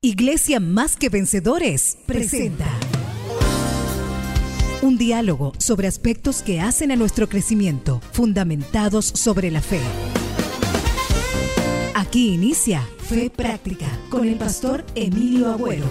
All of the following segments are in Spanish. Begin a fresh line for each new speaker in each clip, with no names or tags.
Iglesia Más que Vencedores presenta un diálogo sobre aspectos que hacen a nuestro crecimiento, fundamentados sobre la fe. Aquí inicia Fe Práctica con el pastor Emilio Agüero.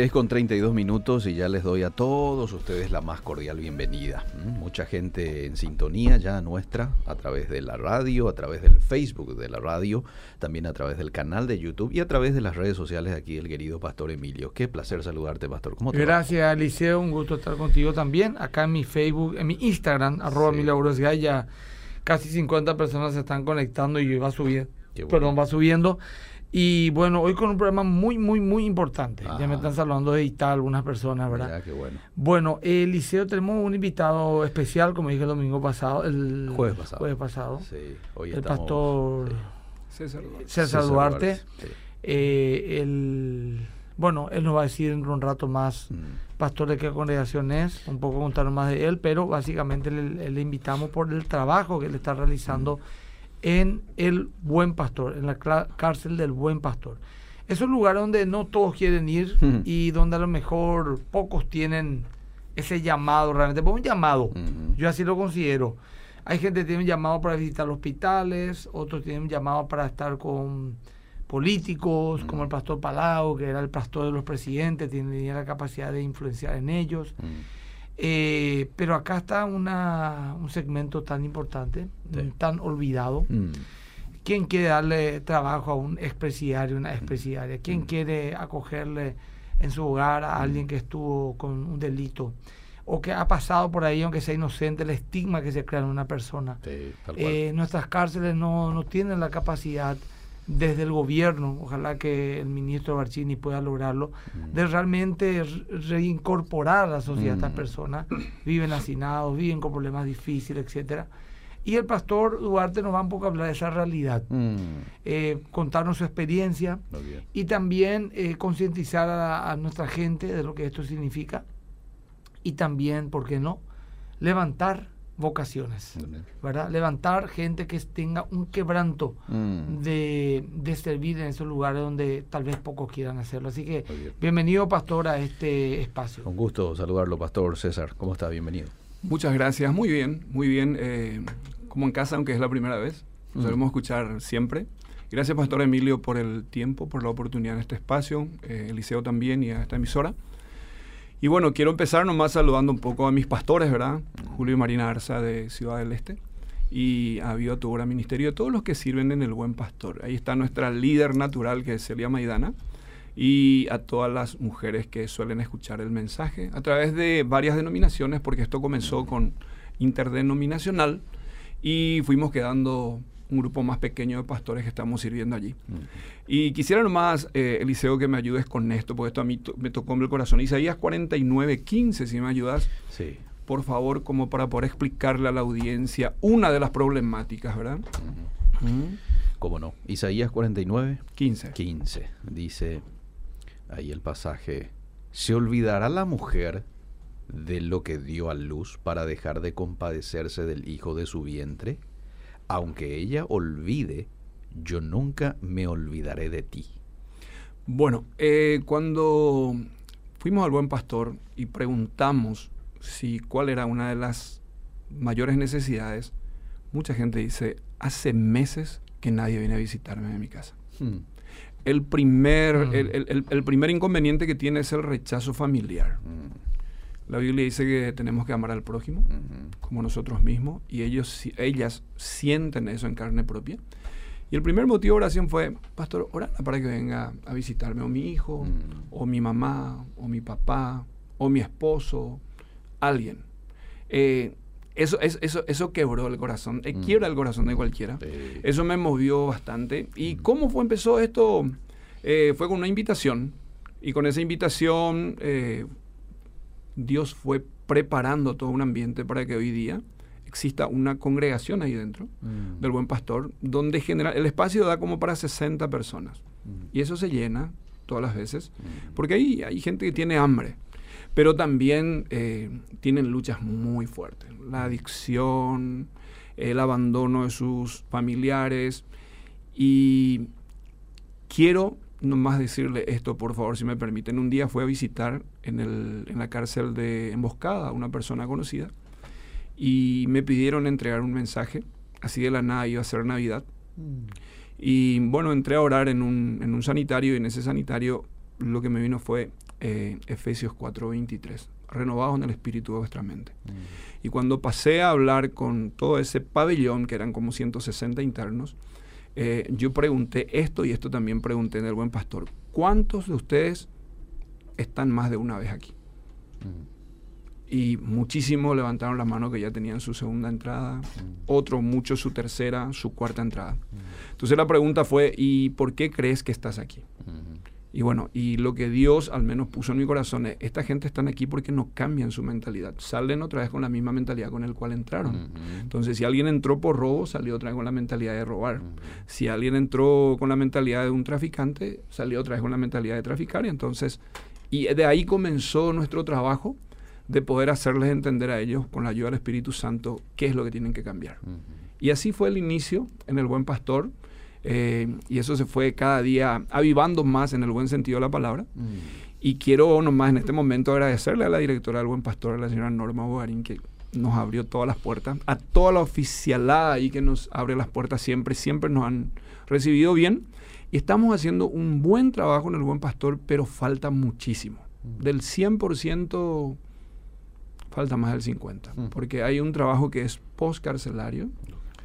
16 con 32 minutos y ya les doy a todos ustedes la más cordial bienvenida. Mm, Mucha gente en sintonía ya nuestra a través de la radio, a través del Facebook de la radio, también a través del canal de YouTube y a través de las redes sociales aquí el querido Pastor Emilio. Qué placer saludarte, Pastor. ¿Cómo te va?
Gracias, Liceo. Un gusto estar contigo también. Acá en mi Facebook, en mi Instagram, arroba
Sí.
Ya casi 50 personas se están conectando y va
bueno.
Perdón, va subiendo. Y bueno, hoy con un programa muy, muy, muy importante. Ya me
Ajá.
están saludando de Italia algunas personas, ¿verdad?
Mira, qué bueno.
Bueno, eh, Liceo, tenemos un invitado especial, como dije el domingo pasado, el
Jueves pasado.
jueves pasado,
Sí, hoy
el
estamos-
pastor
César
César Duarte.
sí.
Eh, el, bueno, él nos va a decir en un rato más
Mm,
pastor de qué congregación es, un poco contar más de él, pero básicamente le, le invitamos por el trabajo que él está realizando en el Buen Pastor, en la cárcel del Buen Pastor. Es un lugar donde no todos quieren ir y donde a lo mejor pocos tienen ese llamado realmente, pues un llamado, yo así lo considero. Hay gente que tiene un llamado para visitar hospitales, otros tienen un llamado para estar con políticos, como el pastor Palau, que era el pastor de los presidentes, tenía la capacidad de influenciar en ellos.
mm,
Eh, pero acá está una, un segmento tan importante,
Sí.
tan olvidado.
mm.
¿Quién quiere darle trabajo a un expresidiario, una expresidiaria?
Mm.
¿Quién quiere acogerle en su hogar a alguien que estuvo con un delito? O que ha pasado por ahí, aunque sea inocente, el estigma que se crea en una persona.
Sí, tal cual.
Eh, nuestras cárceles no, no tienen la capacidad desde el gobierno, ojalá que el ministro Barcini pueda lograrlo, de realmente re- reincorporar a la sociedad a estas
Mm.
personas. Viven hacinados, viven con problemas difíciles, etcétera. Y el pastor Duarte nos va un poco a hablar de esa realidad,
Mm,
eh, contarnos su experiencia y también eh, concientizar a, a nuestra gente de lo que esto significa y también, ¿por qué no?, levantar vocaciones. ¿verdad? Levantar gente que tenga un quebranto
Mm.
de, de servir en esos lugares donde tal vez pocos quieran hacerlo. Así que
bien.
bienvenido, pastor, a este espacio.
Con gusto saludarlo, Pastor César. ¿Cómo está? Bienvenido.
Muchas gracias, muy bien, muy bien. eh, como en casa, aunque es la primera vez, nos
Mm.
solemos escuchar siempre. Gracias, Pastor Emilio, por el tiempo, por la oportunidad en este espacio, eh, Eliseo también y a esta emisora. Y bueno, quiero empezar nomás saludando un poco a mis pastores, ¿verdad? Julio y Marina Arza de Ciudad del Este y a Viva Tu Ministerio, todos los que sirven en el Buen Pastor. Ahí está nuestra líder natural, que es Celia Maidana, y a todas las mujeres que suelen escuchar el mensaje a través de varias denominaciones, porque esto comenzó con interdenominacional y fuimos quedando un grupo más pequeño de pastores que estamos sirviendo allí.
Mm.
Y quisiera nomás, eh, Eliseo, que me ayudes con esto, porque esto a mí to- me tocó en el corazón. Isaías 49, 15, si me ayudas,
Sí.
por favor, como para poder explicarle a la audiencia una de las problemáticas, ¿verdad?
¿Cómo no? Isaías 49,
15.
15. Dice ahí el pasaje, ¿se olvidará la mujer de lo que dio a luz para dejar de compadecerse del hijo de su vientre? Aunque ella olvide, yo nunca me olvidaré de ti.
Bueno, eh, cuando fuimos al buen pastor y preguntamos si cuál era una de las mayores necesidades, mucha gente dice, hace meses que nadie viene a visitarme en mi casa.
Hmm.
el primer,
Mm.
el, el- el- el primer inconveniente que tiene es el rechazo familiar.
Mm,
La Biblia dice que tenemos que amar al prójimo como nosotros mismos y ellos, si- ellas sienten eso en carne propia. Y el primer motivo de oración fue, pastor, ora para que venga a visitarme o mi hijo,
Mm.
o mi mamá, o mi papá, o mi esposo, alguien. Eh, eso, es- eso, eso quebró el corazón, eh,
Mm.
quiebra el corazón de cualquiera.
Sí.
Eso me movió bastante. ¿Y cómo fue, empezó esto? Eh, fue con una invitación. Y con esa invitación, eh, Dios fue preparando todo un ambiente para que hoy día exista una congregación ahí dentro
Mm.
del Buen Pastor, donde genera, el espacio da como para 60 personas.
Mm.
Y eso se llena todas las veces,
Mm.
porque ahí hay gente que tiene hambre, pero también eh, tienen luchas muy fuertes. La adicción, el abandono de sus familiares. Y quiero nomás decirle esto, por favor, si me permiten. Un día fue a visitar en, el- en la cárcel de Emboscada a una persona conocida y me pidieron entregar un mensaje. Así de la nada iba a ser Navidad.
Mm.
Y bueno, entré a orar en un, en un sanitario y en ese sanitario lo que me vino fue eh, Efesios 4:23, renovados en el espíritu de vuestra mente.
Mm.
Y cuando pasé a hablar con todo ese pabellón, que eran como 160 internos, eh, yo pregunté esto y esto también pregunté en el buen pastor, ¿cuántos de ustedes están más de una vez aquí?
Mm.
Y muchísimos levantaron la mano que ya tenían su segunda entrada, otros muchos su tercera, su cuarta entrada. Entonces la pregunta fue, ¿y por qué crees que estás aquí? Y bueno, y lo que Dios al menos puso en mi corazón es, esta gente están aquí porque no cambian su mentalidad, salen otra vez con la misma mentalidad con el cual entraron. Entonces, si alguien entró por robo, salió otra vez con la mentalidad de robar. Si alguien entró con la mentalidad de un traficante, salió otra vez con la mentalidad de traficar. Y entonces, y de ahí comenzó nuestro trabajo de poder hacerles entender a ellos, con la ayuda del Espíritu Santo, qué es lo que tienen que cambiar. Y así fue el inicio en el Buen Pastor. eh, y eso se fue cada día avivando más en el buen sentido de la palabra.
Mm.
Y quiero nomás en este momento agradecerle a la directora del Buen Pastor, a la señora Norma Bogarín, que nos abrió todas las puertas, a toda la oficialada ahí que nos abre las puertas siempre, siempre nos han recibido bien. Y estamos haciendo un buen trabajo en el Buen Pastor, pero falta muchísimo. Del 100% falta más del 50%,
Mm.
porque hay un trabajo que es postcarcelario,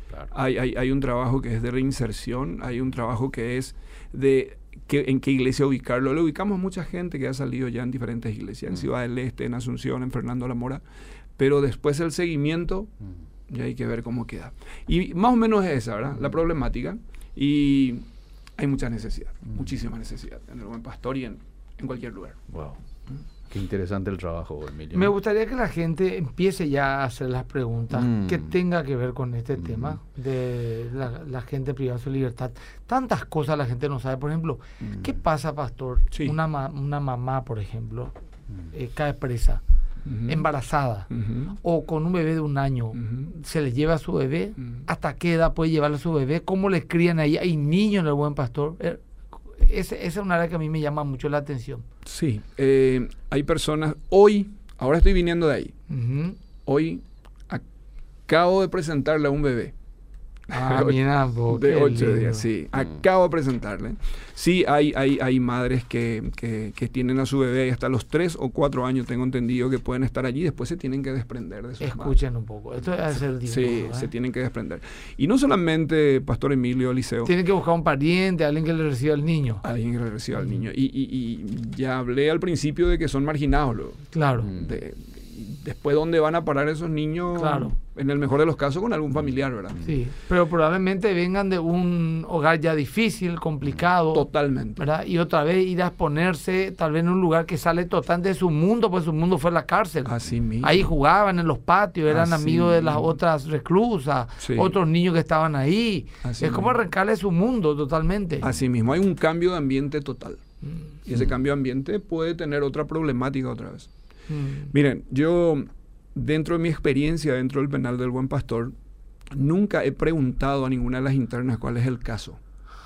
Claro.
hay, hay, hay un trabajo que es de reinserción, hay un trabajo que es de que, en qué iglesia ubicarlo. Lo ubicamos mucha gente que ha salido ya en diferentes iglesias, en. Ciudad del Este, en Asunción, en Fernando la Mora, pero después el seguimiento
Mm.
ya hay que ver cómo queda. Y más o menos es esa, ¿verdad? La problemática. Y hay mucha necesidad, muchísima necesidad en el buen pastor y en, en cualquier lugar.
Wow. Qué interesante el trabajo, Emilio.
Me gustaría que la gente empiece ya a hacer las preguntas
Mm.
que tenga que ver con este
Mm.
tema de la, la gente privada de su libertad. Tantas cosas la gente no sabe. Por ejemplo,
Mm.
¿qué pasa, pastor?
Sí.
Una, ma- una mamá, por ejemplo,
Mm.
eh, cae presa, embarazada, o con un bebé de un año. Se le lleva a su bebé.
Mm.
¿Hasta qué edad puede llevarle a su bebé? ¿Cómo le crían ahí? Hay niños en el buen pastor. Eh, ese- esa es una área que a mí me llama mucho la atención.
Sí, eh, hay personas, hoy, ahora estoy viniendo de ahí, hoy acabo de presentarle a un bebé.
Ah, mira, vos,
de
qué
ocho
lindo.
días, sí. Acabo de presentarle. Sí, hay, hay, hay madres que, que- que tienen a su bebé y hasta los tres o cuatro años, tengo entendido, que pueden estar allí, después se tienen que desprender de sus madres.
Escuchen un poco. Esto es el
Sí, se
¿eh?
tienen que desprender. Y no solamente Pastor Emilio Liceo,
Tienen que buscar un pariente, alguien que le reciba al niño.
alguien que reciba al niño. Y, y- y ya hablé al principio de que son marginados. luego.
Claro.
Mm.
De- después, ¿dónde van a parar esos niños?
Claro.
En el mejor de los casos, con algún familiar, ¿verdad?
Sí. Pero probablemente vengan de un hogar ya difícil, complicado.
Totalmente.
¿verdad? Y otra vez ir a exponerse tal vez en un lugar que sale totalmente de su mundo, pues su mundo fue la cárcel.
Así mismo.
Ahí jugaban en los patios, eran
Así
amigos de las otras reclusas,
Sí.
otros niños que estaban ahí.
Así
es como arrancarle su mundo totalmente.
Así mismo, hay un cambio de ambiente total.
Mm,
Y ese cambio de ambiente puede tener otra problemática otra vez.
mm,
Miren, yo, dentro de mi experiencia dentro del penal del Buen Pastor, nunca he preguntado a ninguna de las internas cuál es el caso.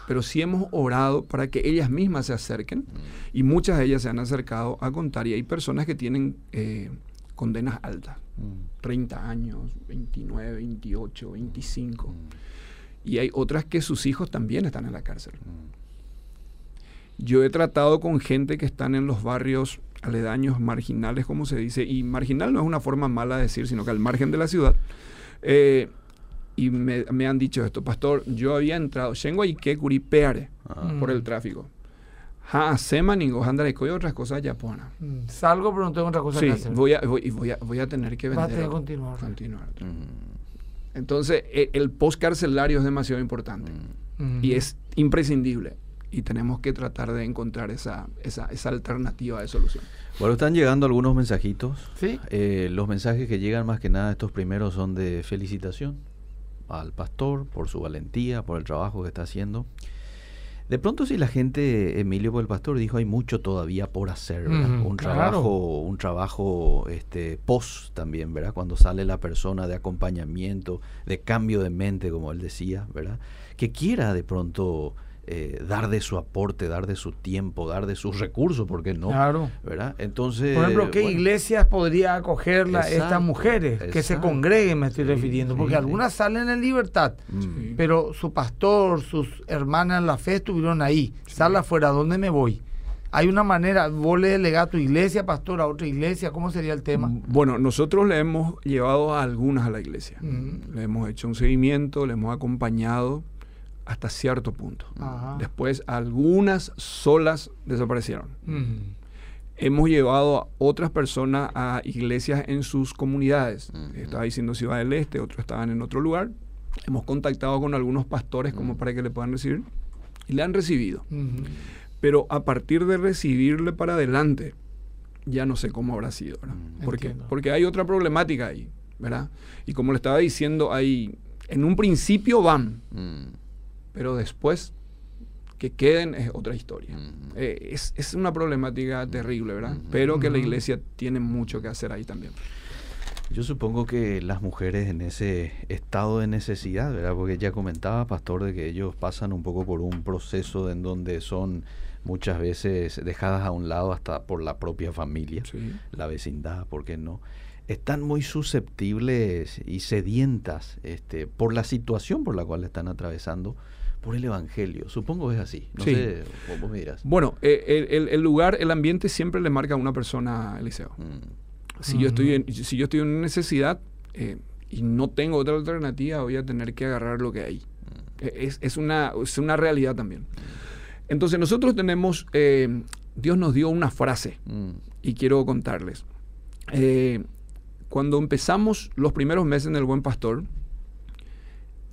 Pero sí hemos orado para que ellas mismas se acerquen. Y muchas de ellas se han acercado a contar. Y hay personas que tienen eh, condenas altas.
Mm.
30 años, 29, 28, 25.
Mm.
Y hay otras que sus hijos también están en la cárcel.
Mm.
Yo he tratado con gente que están en los barrios aledaños, marginales, como se dice, y marginal no es una forma mala de decir, sino que al margen de la ciudad. Eh, y me, me han dicho esto, pastor, yo había entrado, Shengo y que curipeare
Ah.
por el tráfico. Ha, semaningo, handaraiko y otras cosas ya pona.
Mm, Salgo, pero no tengo otra cosa
Sí,
que hacer.
voy a, voy, voy, a, voy a tener que
Vas a
vender.
tener que continuar.
continuar.
Mm,
Entonces, e- el post carcelario es demasiado importante
Mm.
y es imprescindible. Y tenemos que tratar de encontrar esa, esa, esa alternativa de solución.
Bueno, están llegando algunos mensajitos.
Sí.
Eh, los mensajes que llegan más que nada, estos primeros son de felicitación al pastor por su valentía, por el trabajo que está haciendo. De pronto si la gente, Emilio, por el pastor dijo, hay mucho todavía por hacer, ¿verdad? Un
claro.
trabajo, un trabajo este, post también, ¿verdad? Cuando sale la persona de acompañamiento, de cambio de mente, como él decía, ¿verdad? Que quiera de pronto eh, dar de su aporte, dar de su tiempo, dar de sus recursos, ¿por qué no?
Claro.
¿Verdad? Entonces,
Por ejemplo, ¿qué
bueno,
iglesias podría acogerla estas
Exacto,
mujeres que se congreguen, me estoy
Sí,
refiriendo? Porque
sí,
algunas salen en libertad,
mm,
Sí.
pero su pastor, sus hermanas en la fe estuvieron ahí. Sal afuera, ¿dónde me voy? Hay una manera, vos le delegás a tu iglesia, pastor, a otra iglesia, ¿cómo sería el tema?
Bueno, nosotros le hemos llevado a algunas a la iglesia.
Mm.
Le hemos hecho un seguimiento, le hemos acompañado hasta cierto punto.
Ajá.
Después, algunas solas desaparecieron. Hemos llevado a otras personas a iglesias en sus comunidades. Estaba diciendo Ciudad del Este, otros estaban en otro lugar. Hemos contactado con algunos pastores como para que le puedan recibir y le han recibido. Pero a partir de recibirle para adelante, ya no sé cómo habrá sido. ¿Por qué? Porque hay otra problemática ahí, ¿verdad? Y como le estaba diciendo, hay, en un principio van, pero después que queden es otra historia.
mm.
Eh, es, es una problemática terrible, ¿verdad? Pero que la iglesia tiene mucho que hacer ahí también.
Yo supongo que las mujeres en ese estado de necesidad, ¿verdad? Porque ya comentaba, pastor, de que ellos pasan un poco por un proceso en donde son muchas veces dejadas a un lado hasta por la propia familia,
Sí.
la vecindad, ¿por qué no? Están muy susceptibles y sedientas este, por la situación por la cual están atravesando, por el Evangelio. Supongo que es así. No
Sí.
sé, vos- vos me dirás.
Bueno, eh, el, lugar, el ambiente siempre le marca a una persona, Eliseo.
Mm,
Si, yo estoy en, si yo estoy en necesidad eh, y no tengo otra alternativa, voy a tener que agarrar lo que hay. Eh, Es, es una, es una realidad también. Entonces nosotros tenemos, eh, Dios nos dio una frase
mm,
y quiero contarles. Eh, cuando empezamos los primeros meses en el Buen Pastor,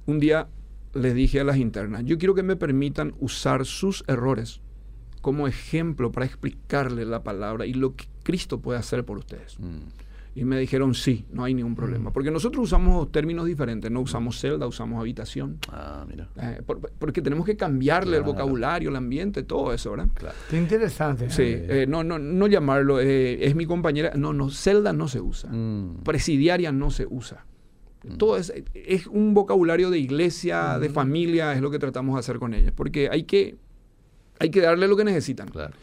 un día les dije a las internas, yo quiero que me permitan usar sus errores como ejemplo para explicarle la palabra y lo que Cristo puede hacer por ustedes.
mm,
Y me dijeron, sí, no hay ningún problema. Porque nosotros usamos términos diferentes, no usamos celda, usamos habitación.
Ah, mira.
Eh, por- porque tenemos que cambiarle el
Claro.
vocabulario, el ambiente, todo eso, ¿verdad?
Claro.
Qué interesante.
Sí,
Eh.
eh, no, no, no llamarlo, eh, es mi compañera. No, no, celda no se usa.
Mm,
Presidiaria no se usa. Todo es, es un vocabulario de iglesia, de familia, es lo que tratamos de hacer con ellas. Porque hay que, hay que darle lo que necesitan.
claro.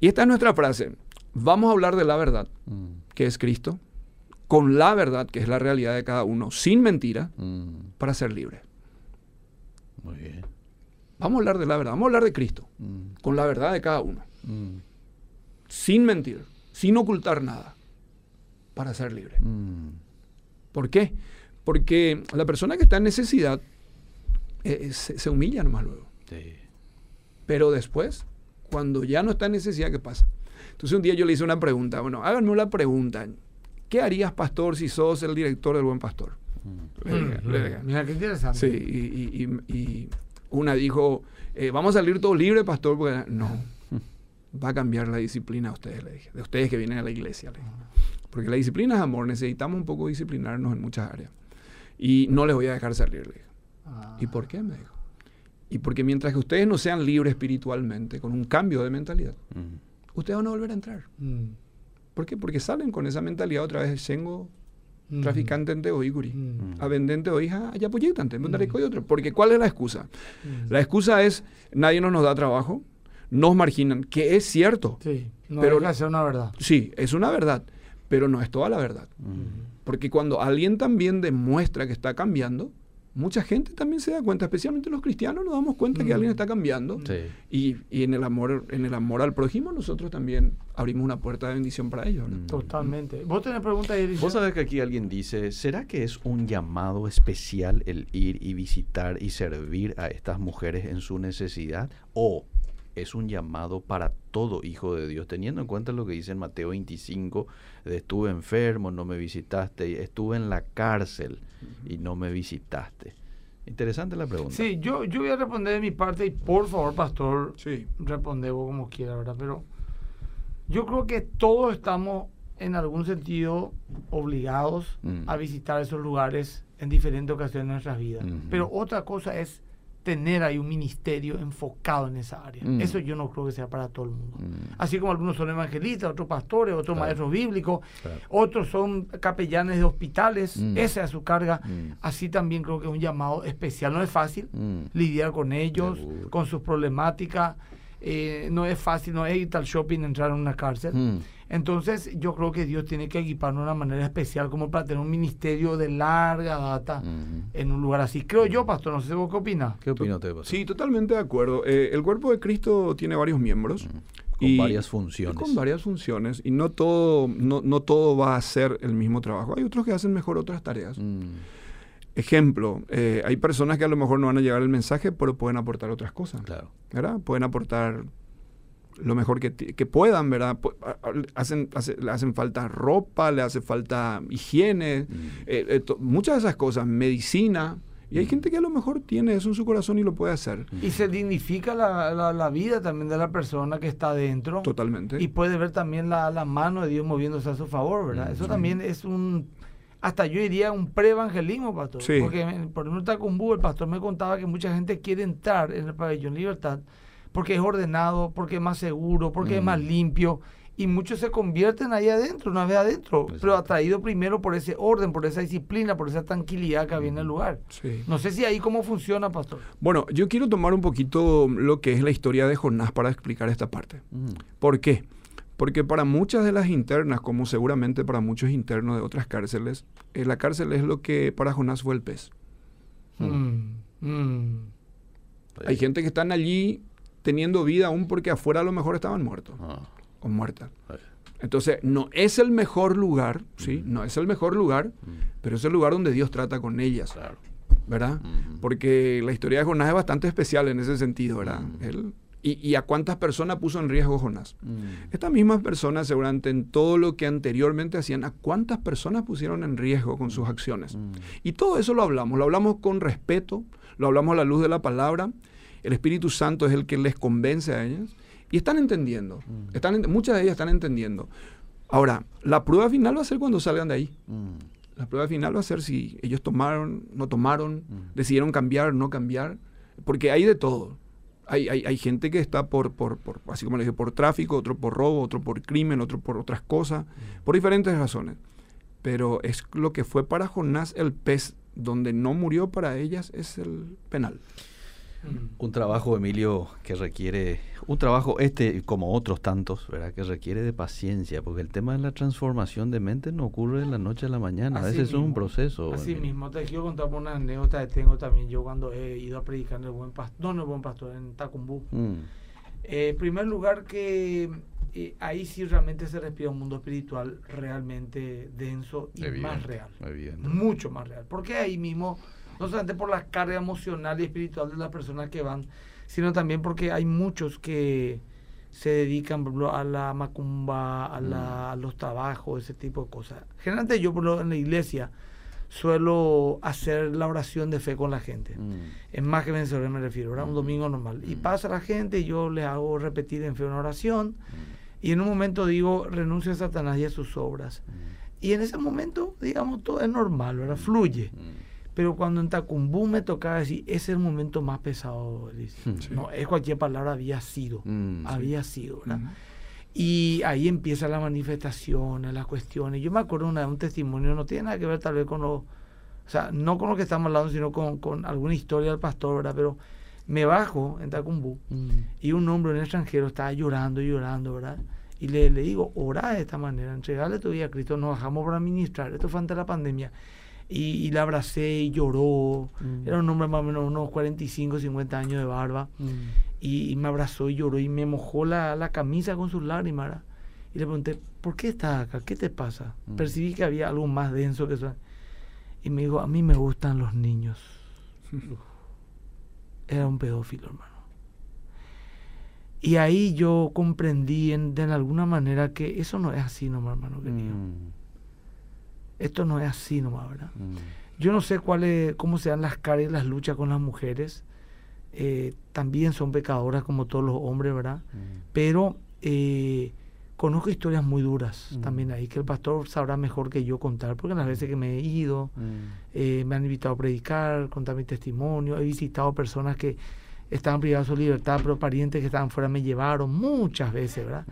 Y esta es nuestra frase. Vamos a hablar de la verdad,
Mm,
que es Cristo, con la verdad, que es la realidad de cada uno, sin mentira,
mm,
para ser libre.
muy bien.
Vamos a hablar de la verdad, vamos a hablar de Cristo,
Mm,
con la verdad de cada uno,
mm,
sin mentir, sin ocultar nada, para ser libre.
mm,
¿Por qué? Porque la persona que está en necesidad eh, se, se humilla nomás luego.
sí.
Pero después, cuando ya no está en necesidad, ¿qué pasa? Entonces un día yo le hice una pregunta. Bueno, háganme una pregunta. ¿Qué harías, pastor, si sos el director del buen pastor?
Mm,
Le dije, le dije.
Mira, qué interesante.
Sí, y, y- y- y una dijo, eh, vamos a salir todos libres, pastor, porque no, va a cambiar la disciplina a ustedes, le dije, de ustedes que vienen a la iglesia. le dije. Porque la disciplina es amor, necesitamos un poco disciplinarnos en muchas áreas. Y no les voy a dejar salir, le dije.
Ah.
¿Y por qué? Me dijo. Y porque mientras que ustedes no sean libres espiritualmente, con un cambio de mentalidad, ustedes van a volver a entrar.
Mm.
¿Por qué? Porque salen con esa mentalidad otra vez, Shengo,
Mm.
traficante en Teoiguri.
Mm.
A vendente o hija, allá proyectante, y otro. Porque ¿cuál es la excusa? La excusa es, nadie no nos da trabajo, nos marginan, que es cierto.
Sí, no
Pero-
ser una verdad.
Sí, es una verdad, pero no es toda la verdad.
Mm,
Porque cuando alguien también demuestra que está cambiando, mucha gente también se da cuenta, especialmente los cristianos, nos damos cuenta que
Mm.
alguien está cambiando.
Sí.
Y, y en el amor en el amor al prójimo nosotros también abrimos una puerta de bendición para ellos. ¿no?
Mm.
Totalmente. ¿Vos tenés preguntas, Iris?
Vos sabés que aquí alguien dice, ¿será que es un llamado especial el ir y visitar y servir a estas mujeres en su necesidad? ¿O es un llamado para todo hijo de Dios, teniendo en cuenta lo que dice en Mateo 25, de estuve enfermo, no me visitaste, estuve en la cárcel y no me visitaste? Interesante la pregunta.
Sí, yo, yo voy a responder de mi parte y por favor, pastor,
Sí.
responde vos como quiera, ¿verdad? Pero yo creo que todos estamos en algún sentido obligados
Mm.
a visitar esos lugares en diferentes ocasiones de nuestras vidas. Pero otra cosa es tener ahí un ministerio enfocado en esa área.
Mm.
Eso yo no creo que sea para todo el mundo.
Mm.
Así como algunos son evangelistas, otros pastores, otros
Claro.
maestros bíblicos,
Claro.
otros son capellanes de hospitales,
Mm.
esa es su carga.
Mm.
Así también creo que es un llamado especial. No es fácil lidiar con ellos, con sus problemáticas. Eh, no es fácil, no es ir al shopping, entrar en una cárcel.
Mm.
Entonces yo creo que Dios tiene que equiparnos de una manera especial como para tener un ministerio de larga data
Mm.
en un lugar así. Creo yo, pastor, no sé vos qué opinas.
¿Qué opina usted? pastor?
Sí, totalmente de acuerdo. Eh, el cuerpo de Cristo tiene varios miembros.
Mm. Con
y-
varias
y
funciones.
con varias funciones. Y no todo, no, no todo va a ser el mismo trabajo. Hay otros que hacen mejor otras tareas.
Mm.
Ejemplo, eh, hay personas que a lo mejor no van a llevar el mensaje, pero pueden aportar otras cosas.
Claro.
¿verdad? Pueden aportar lo mejor que, que puedan, ¿verdad? Hacen, hace- le hacen falta ropa, le hace falta higiene,
Mm.
eh, eh, muchas de esas cosas, medicina. Y hay
Mm.
gente que a lo mejor tiene eso en su corazón y lo puede hacer.
Y se dignifica la, la- la vida también de la persona que está dentro.
Totalmente.
Y puede ver también la, la mano de Dios moviéndose a su favor, ¿verdad?
Mm,
Eso
sí.
también es un, hasta yo diría un pre-evangelismo, pastor.
Sí.
Porque, por ejemplo, en Tacumbú, el pastor me contaba que mucha gente quiere entrar en el pabellón Libertad porque es ordenado, porque es más seguro, porque es
Mm.
más limpio. Y muchos se convierten ahí adentro, una vez adentro, pero
Exacto.
atraído primero por ese orden, por esa disciplina, por esa tranquilidad que había en el lugar.
Sí.
No sé si ahí cómo funciona, pastor.
Bueno, yo quiero tomar un poquito lo que es la historia de Jonás para explicar esta parte.
Mm.
¿Por qué? Porque para muchas de las internas, como seguramente para muchos internos de otras cárceles, eh, la cárcel es lo que para Jonás fue el pez.
Mm, mm.
Hay gente que están allí teniendo vida aún porque afuera a lo mejor estaban muertos
Ah,
o muertas. Entonces, no es el mejor lugar, ¿sí? No es el mejor lugar,
Mm.
pero es el lugar donde Dios trata con ellas,
Claro.
¿verdad?
Ujú.
Porque la historia de Jonás es bastante especial en ese sentido, ¿verdad?
Mm.
Él- y, y a cuántas personas puso en riesgo Jonás?
Mm.
Estas mismas personas, seguramente en todo lo que anteriormente hacían, ¿a cuántas personas pusieron en riesgo con sus acciones?
Mm.
Y todo eso lo hablamos, lo hablamos con respeto, lo hablamos a la luz de la palabra. El Espíritu Santo es el que les convence a ellas y están entendiendo.
Mm.
Están, muchas de ellas están entendiendo. Ahora, la prueba final va a ser cuando salgan de ahí.
Mm.
La prueba final va a ser si ellos tomaron, no tomaron,
Mm.
decidieron cambiar, no cambiar, porque hay de todo. Hay, hay, hay gente que está por, por, por, así como le dije, por tráfico, otro por robo, otro por crimen, otro por otras cosas, por diferentes razones. Pero es lo que fue para Jonás el pez, donde no murió para ellas, es el penal.
Mm.
Un trabajo, Emilio, que requiere, un trabajo este como otros tantos, ¿verdad? Que requiere de paciencia, porque el tema de la transformación de mente no ocurre de la noche a la mañana, a veces es un proceso.
Así
Emilio.
mismo, te quiero contar una anécdota que tengo también yo cuando he ido a predicar en el buen pastor, no en el buen pastor, en Tacumbú.
Mm.
Eh, en primer lugar que eh, ahí sí realmente se respira un mundo espiritual realmente denso y
Evidente,
más real.
evidente.
Mucho más real. Porque ahí mismo, no solamente por la carga emocional y espiritual de las personas que van, sino también porque hay muchos que se dedican por ejemplo, a la macumba, a, la- a los trabajos, ese tipo de cosas. Generalmente yo por ejemplo, en la iglesia suelo hacer la oración de fe con la gente.
Mm.
Es más que vencedor me refiero, ¿verdad? Un domingo normal. Y pasa la gente y yo les hago repetir en fe una oración. Y en un momento digo, renuncio a Satanás y a sus obras. Y en ese momento, digamos, todo es normal, ¿verdad? Fluye.
Mm.
Pero cuando en Tacumbú me tocaba decir, ese es el momento más pesado, Elis.
Sí.
No, es cualquier palabra, había sido.
Mm, sí.
había sido, ¿verdad?
Ujú.
Y ahí empiezan las manifestaciones, las cuestiones. Yo me acuerdo una, un testimonio, no tiene nada que ver tal vez con lo, o sea, no con lo que estamos hablando, sino con, con alguna historia del pastor, ¿verdad? Pero me bajo en Tacumbú
Mm.
y un hombre, un extranjero, estaba llorando, llorando, ¿verdad? Y le, le digo, ora de esta manera, entregarle tu vida a Cristo, nos bajamos para ministrar, esto fue antes de la pandemia. Y, y la abracé y lloró.
Mm.
Era un hombre más o menos unos 45, 50 años de barba. Y, y me abrazó y lloró y me mojó la, la camisa con sus lágrimas. ¿verdad? Y le pregunté, ¿por qué estás acá? ¿Qué te pasa?
Mm.
Percibí que había algo más denso que eso. Y me dijo, a mí me gustan los niños. Era un pedófilo, hermano. Y ahí yo comprendí en- de alguna manera que eso no es así nomás, hermano querido.
Mm,
Esto no es así nomás, ¿verdad?
mm,
Yo no sé cuál es- cómo se dan las caras y las luchas con las mujeres. Eh, también son pecadoras como todos los hombres, ¿verdad?
mm.
Pero eh, conozco historias muy duras
Mm.
también ahí, que el pastor sabrá mejor que yo contar, porque las veces que me he ido, eh, me han invitado a predicar, contar mi testimonio, he visitado personas que estaban privadas de su libertad, pero parientes que estaban fuera me llevaron muchas veces, ¿verdad?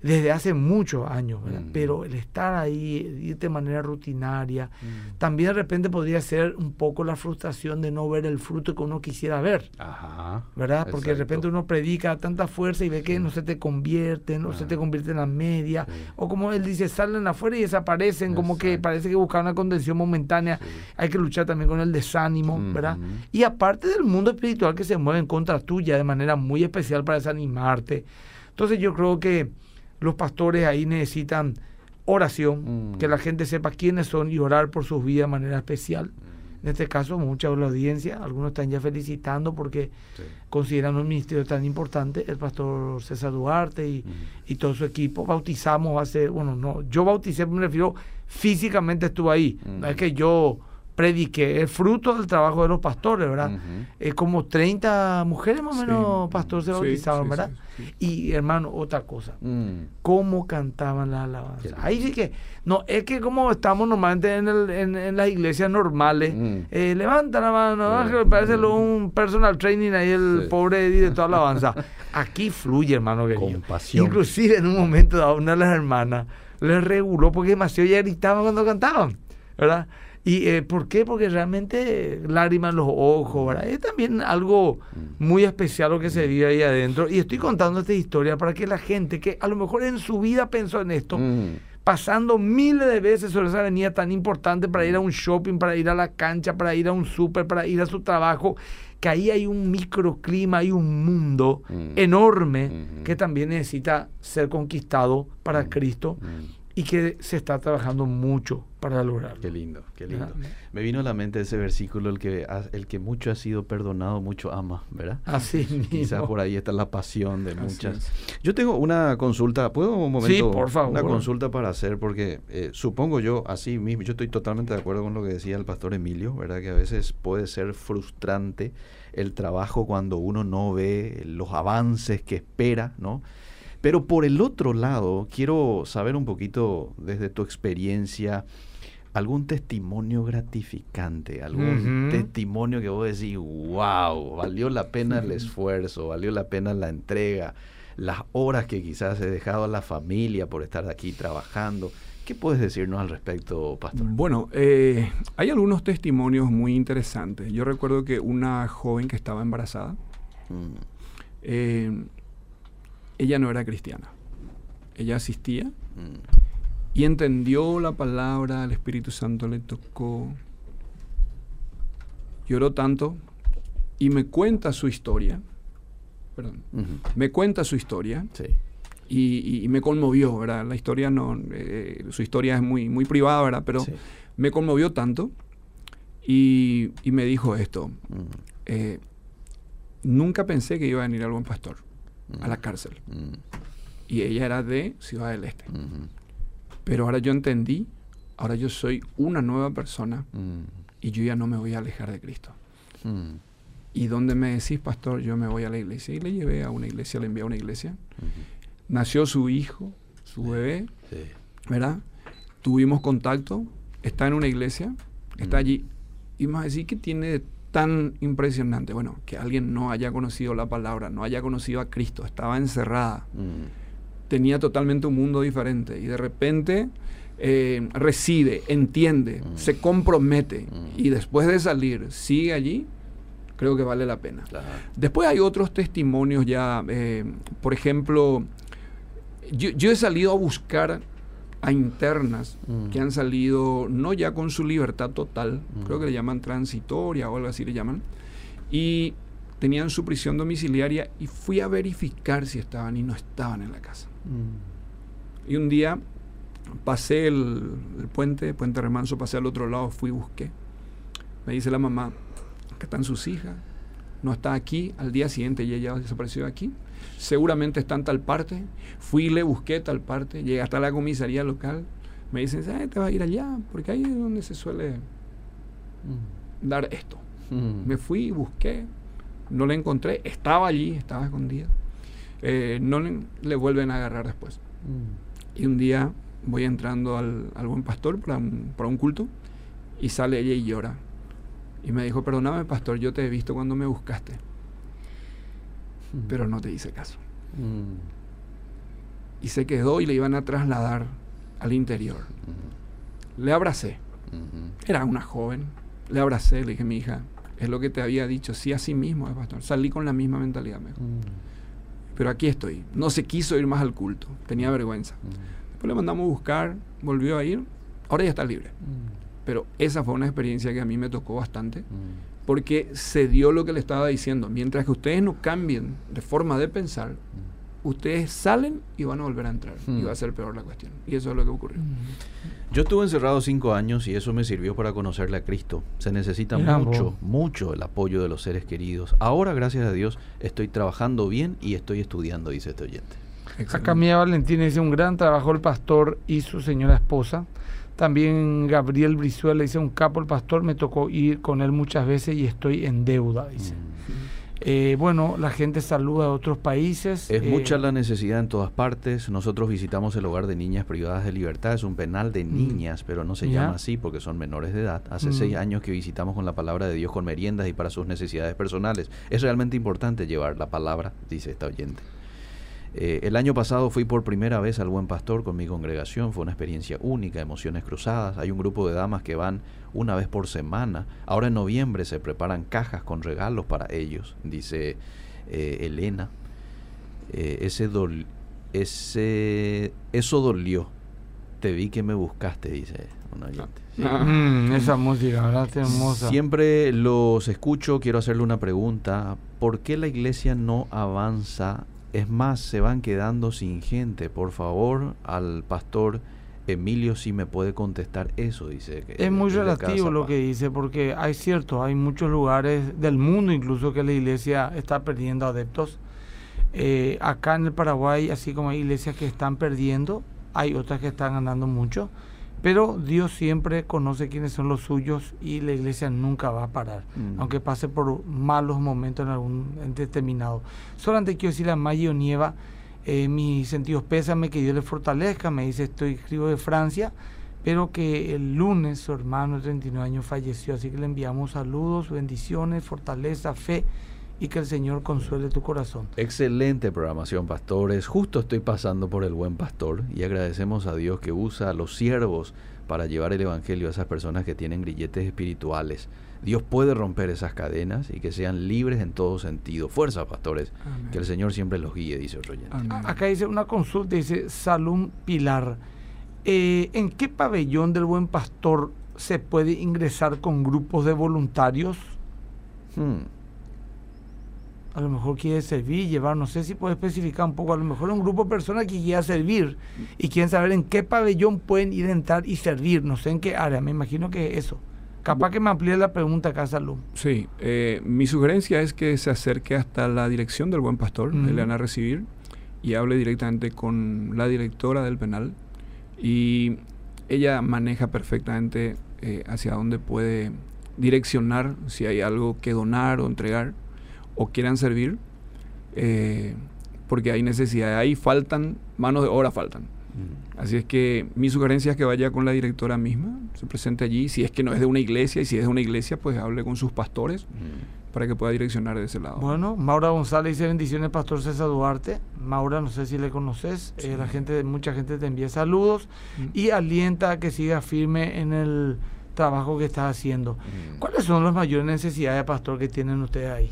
Desde hace muchos años, ¿verdad?
Mm.
Pero el estar ahí, ir de manera rutinaria,
mm.
también de repente podría ser un poco la frustración de no ver el fruto que uno quisiera ver.
Ajá.
¿verdad? Porque de repente uno predica tanta fuerza y ve que no se te convierte, no se te convierte en la media.
Sí.
O como él dice, salen afuera y desaparecen, como que parece que buscan una contención momentánea.
Sí.
Hay que luchar también con el desánimo, ¿verdad? Y aparte del mundo espiritual que se mueve en contra tuya de manera muy especial para desanimarte. Entonces yo creo que los pastores ahí necesitan oración,
Mm.
que la gente sepa quiénes son y orar por sus vidas de manera especial. En este caso, mucha de la audiencia, algunos están ya felicitando porque
Sí.
consideran un ministerio tan importante, el pastor César Duarte y,
Mm.
y todo su equipo. Bautizamos hace, bueno, no, yo bauticé, me refiero, físicamente estuve ahí. No es
Mm.
que yo prediqué, es fruto del trabajo de los pastores, ¿verdad? Eh, como 30 mujeres más o
Sí.
menos, pastor, se bautizaron,
sí,
¿verdad?
sí, sí.
Y hermano, otra cosa,
Mm.
cómo cantaban las alabanzas. Ahí sí que, no, es que como estamos normalmente en, el- en, en las iglesias normales,
Mm.
eh, levanta la mano,
Sí.
Ángel, parece lo- un personal training ahí el
Sí.
pobre director de alabanza. Aquí fluye, hermano querido.
Con pasión.
Inclusive en un momento dado, una de las hermanas le reguló porque demasiado ya gritaban cuando cantaban, ¿verdad? ¿Y eh, por qué? Porque realmente lágrimas en los ojos, ¿verdad? Es también algo
Mm.
muy especial lo que se vive ahí adentro. Y estoy contando esta historia para que la gente que a lo mejor en su vida pensó en esto,
Mm.
pasando miles de veces sobre esa avenida tan importante para ir a un shopping, para ir a la cancha, para ir a un súper, para ir a su trabajo, que ahí hay un microclima, hay un mundo
Mm.
enorme
Ujú.
que también necesita ser conquistado para. Cristo y que se está trabajando mucho para lograrlo.
Qué lindo, qué lindo.
¿Verdad?
Me vino a la mente ese versículo, el que, el que mucho ha sido perdonado, mucho ama, ¿verdad?
Así
Quizás por ahí está la pasión de muchas. Yo tengo una consulta, ¿puedo un momento?
Sí, por favor.
Una consulta para hacer, porque eh, supongo yo, así mismo, yo estoy totalmente de acuerdo con lo que decía el pastor Emilio, ¿verdad? Que a veces puede ser frustrante el trabajo cuando uno no ve los avances que espera, ¿no? Pero por el otro lado, quiero saber un poquito desde tu experiencia, algún testimonio gratificante, algún testimonio que vos decís, wow, valió la pena el esfuerzo, valió la pena la entrega, las horas que quizás he dejado a la familia por estar aquí trabajando. ¿Qué puedes decirnos al respecto, pastor?
Bueno, eh, hay algunos testimonios muy interesantes. Yo recuerdo que una joven que estaba embarazada,
Mm,
eh, ella no era cristiana. Ella asistía
mm,
y entendió la palabra, el Espíritu Santo le tocó, lloró tanto y me cuenta su historia, perdón, me cuenta su historia
Sí.
y, me conmovió, ¿verdad? La historia no, eh, su historia es muy, muy privada, ¿verdad? Pero
sí,
me conmovió tanto y, y me dijo esto, eh, nunca pensé que iba a venir algún pastor a la cárcel. Y ella era de Ciudad del Este. Pero ahora yo entendí, ahora yo soy una nueva persona
mm,
y yo ya no me voy a alejar de Cristo.
mm,
Y donde me decís, pastor, yo me voy a la iglesia. Y le llevé a una iglesia, le envié a una iglesia. Nació su hijo, su bebé,
sí,
¿verdad? Tuvimos contacto, está en una iglesia, está
Mm.
allí. Y a decir, ¿qué tiene de tan impresionante? Bueno, que alguien no haya conocido la palabra, no haya conocido a Cristo, estaba encerrada,
mm,
tenía totalmente un mundo diferente y de repente eh, recibe, entiende,
Mm.
se compromete
Mm.
y después de salir sigue allí, creo que vale la pena.
claro,
Después hay otros testimonios ya, eh, por ejemplo, yo, yo he salido a buscar a internas
Mm.
que han salido no ya con su libertad total, creo que le llaman transitoria o algo así le llaman, y tenían su prisión domiciliaria y fui a verificar si estaban y no estaban en la casa.
Mm.
Y un día pasé el, el puente, puente remanso, pasé al otro lado, fui y busqué. Me dice la mamá, que están sus hijas, no está aquí, al día siguiente ella ya desapareció de aquí, seguramente está en tal parte, fui y le busqué tal parte, llegué hasta la comisaría local, me dicen, "Ah, te vas a ir allá, porque ahí es donde se suele dar esto.
Mm.
Me fui y busqué, no la encontré, estaba allí, estaba escondida. Eh, no le, le vuelven a agarrar después.
Mm.
Y un día voy entrando al, al buen pastor para un, para un culto y sale ella y llora. Y me dijo, perdóname pastor, yo te he visto cuando me buscaste, pero no te hice caso.
Mm.
Y se quedó y le iban a trasladar al interior. Le abracé.
Mm.
Era una joven. Le abracé, le dije, mi hija, es lo que te había dicho. Sí, así mismo, pastor. Salí con la misma mentalidad. me dijo.
Mm.
Pero aquí estoy. No se quiso ir más al culto. Tenía vergüenza. Después le mandamos a buscar, volvió a ir. Ahora ya está libre. Pero esa fue una experiencia que a mí me tocó bastante. Porque se dio lo que le estaba diciendo. Mientras que ustedes no cambien de forma de pensar, ustedes salen y van a volver a entrar. Y
Mm.
va a ser peor la cuestión. Y eso es lo que ocurrió.
Yo estuve encerrado cinco años y eso me sirvió para conocerle a Cristo. Se necesita
Mira
mucho,
vos.
mucho el apoyo de los seres queridos. Ahora, gracias a Dios, estoy trabajando bien y estoy estudiando, dice este oyente.
Acá Mía Valentín dice un gran trabajo el pastor y su señora esposa. También Gabriel Brizuela dice un capo el pastor, me tocó ir con él muchas veces y estoy en deuda, dice. Eh, bueno, la gente saluda de otros países.
Es
eh,
mucha la necesidad en todas partes. Nosotros visitamos el hogar de niñas privadas de libertad. Es un penal de niñas, pero no se
Mm.
Llama así porque son menores de edad. Hace
Mm.
seis años que visitamos con la palabra de Dios con meriendas y para sus necesidades personales. Es realmente importante llevar la palabra, dice esta oyente. Eh, el año pasado fui por primera vez al Buen Pastor con mi congregación. Fue una experiencia única, emociones cruzadas. Hay un grupo de damas que van una vez por semana. Ahora en noviembre se preparan cajas con regalos para ellos, dice eh, Elena. Eh, ese dol- ese eso dolió. Te vi que me buscaste, dice un oyente. Sí.
Mm, esa música, ¿verdad? Qué hermosa.
Siempre los escucho, quiero hacerle una pregunta. ¿Por qué la iglesia no avanza? Es más, se van quedando sin gente. Por favor, al pastor Emilio si me puede contestar eso, dice. que
Es muy relativo lo que dice, porque hay cierto, hay muchos lugares del mundo incluso que la iglesia está perdiendo adeptos. Eh, acá en el Paraguay, así como hay iglesias que están perdiendo, hay otras que están ganando mucho, pero Dios siempre conoce quiénes son los suyos y la iglesia nunca va a parar,
Mm.
aunque pase por malos momentos en algún en determinado. Solamente quiero decirle a Mayo Nieva, eh, mis sentidos pésame, que Dios le fortalezca, me dice, estoy escribo de Francia, pero que el lunes su hermano de 39 años falleció, así que le enviamos saludos, bendiciones, fortaleza, fe y que el Señor consuele tu corazón.
Excelente programación, pastores. Justo estoy pasando por el buen pastor y agradecemos a Dios que usa a los siervos para llevar el Evangelio a esas personas que tienen grilletes espirituales. Dios puede romper esas cadenas y que sean libres en todo sentido. Fuerza, pastores.
Amén.
Que el Señor siempre los guíe, dice otro oyente.
Amén.
Acá dice una consulta, dice Salum Pilar. Eh, ¿En qué pabellón del buen pastor se puede ingresar con grupos de voluntarios?
Hmm.
A lo mejor quiere servir, llevar, no sé si puede especificar un poco, a lo mejor un grupo de personas que quiera servir y quieren saber en qué pabellón pueden ir a entrar y servir, no sé en qué área, me imagino que eso. Capaz que me amplíe la pregunta acá, Salum.
Sí, eh, mi sugerencia es que se acerque hasta la dirección del buen pastor, le van a recibir y hable directamente con la directora del penal y ella maneja perfectamente eh, hacia dónde puede direccionar si hay algo que donar o entregar o quieran servir, eh, porque hay necesidad, ahí faltan, manos de obra faltan.
Mm.
Así es que mi sugerencia es que vaya con la directora misma, se presente allí, si es que no es de una iglesia, y si es de una iglesia, pues hable con sus pastores
Mm.
para que pueda direccionar de ese lado.
Bueno, Maura González dice bendiciones, Pastor César Duarte. Maura, no sé si le conoces, eh, la gente, mucha gente te envía saludos
Mm.
y alienta a que sigas firme en el trabajo que estás haciendo.
Mm.
¿Cuáles son las mayores necesidades, Pastor, que tienen ustedes ahí?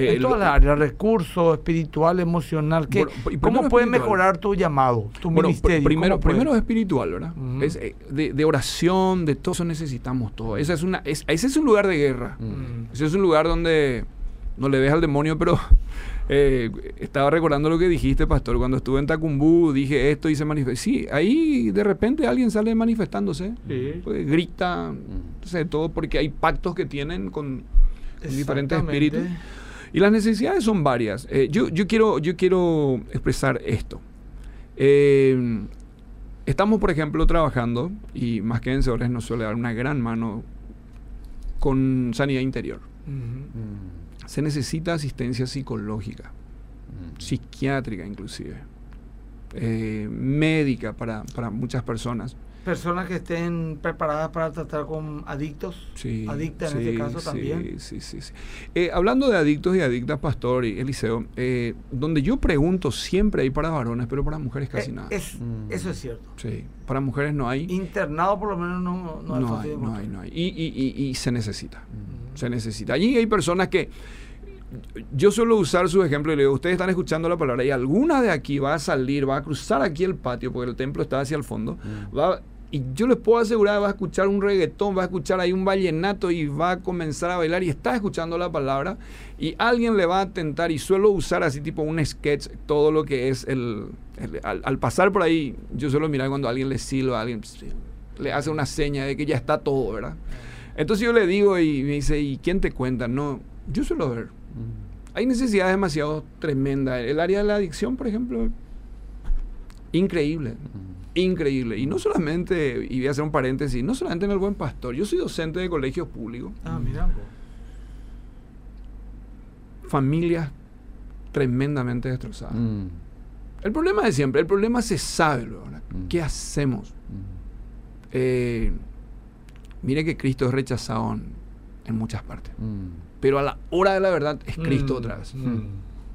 Eh,
en todas las áreas, recursos, espiritual, emocional. ¿qué- ¿Cómo puedes
espiritual.
mejorar tu llamado, tu
Bueno,
ministerio?
primero, primero es espiritual, ¿verdad? Es, eh, de, de oración, de todo eso necesitamos todo. Esa es una, es- ese es un lugar de guerra. Ese es un lugar donde no le ves al demonio, pero eh, estaba recordando lo que dijiste, pastor. Cuando estuve en Tacumbú, dije esto y se manifestó. Sí, ahí de repente alguien sale manifestándose.
Sí.
Pues, grita, no sé, todo porque hay pactos que tienen con, con diferentes espíritus. Y las necesidades son varias. Eh, yo, yo, quiero, yo quiero expresar esto. Eh, estamos, por ejemplo, trabajando, y más que vencedores nos suele dar una gran mano con sanidad interior. Se necesita asistencia psicológica, psiquiátrica inclusive, eh, médica para, para muchas personas.
Personas que estén preparadas para tratar con adictos,
Sí,
adictas en
sí,
este caso
sí,
también.
Sí, sí, sí. Eh, hablando de adictos y adictas, Pastor y Eliseo, eh, donde yo pregunto siempre hay para varones, pero para mujeres casi
Eh,
nada.
es-
Mm.
Eso es cierto.
Sí, para mujeres no hay.
Internado por lo menos no, no, es
No hay, no hay, no hay. Y, y- y- y se necesita. Se necesita. Allí hay personas que. Yo suelo usar su ejemplo y le digo: Ustedes están escuchando la palabra y alguna de aquí va a salir, va a cruzar aquí el patio, porque el templo está hacia el fondo. va- y yo les puedo asegurar: va a escuchar un reggaetón, va a escuchar ahí un vallenato y va a comenzar a bailar y está escuchando la palabra. Y alguien le va a tentar. Y suelo usar así, tipo un sketch, todo lo que es el. el- al, al pasar por ahí, yo suelo mirar cuando alguien le silba, alguien le hace una seña de que ya está todo, ¿verdad? Entonces yo le digo y me dice, ¿y quién te cuenta? No, yo suelo ver. Hay necesidades demasiado tremendas. El área de la adicción, por ejemplo, increíble. Increíble. Y no solamente, y voy a hacer un paréntesis, no solamente en el Buen Pastor. Yo soy docente de colegios públicos.
Ah, mira.
Familias tremendamente destrozadas.
Mm.
El problema es siempre, el problema se sabe luego.
Mm.
¿Qué hacemos?
Mm.
Eh, mire que Cristo es rechazado en, en muchas partes.
Mm.
Pero a la hora de la verdad es Cristo
Mm,
otra vez.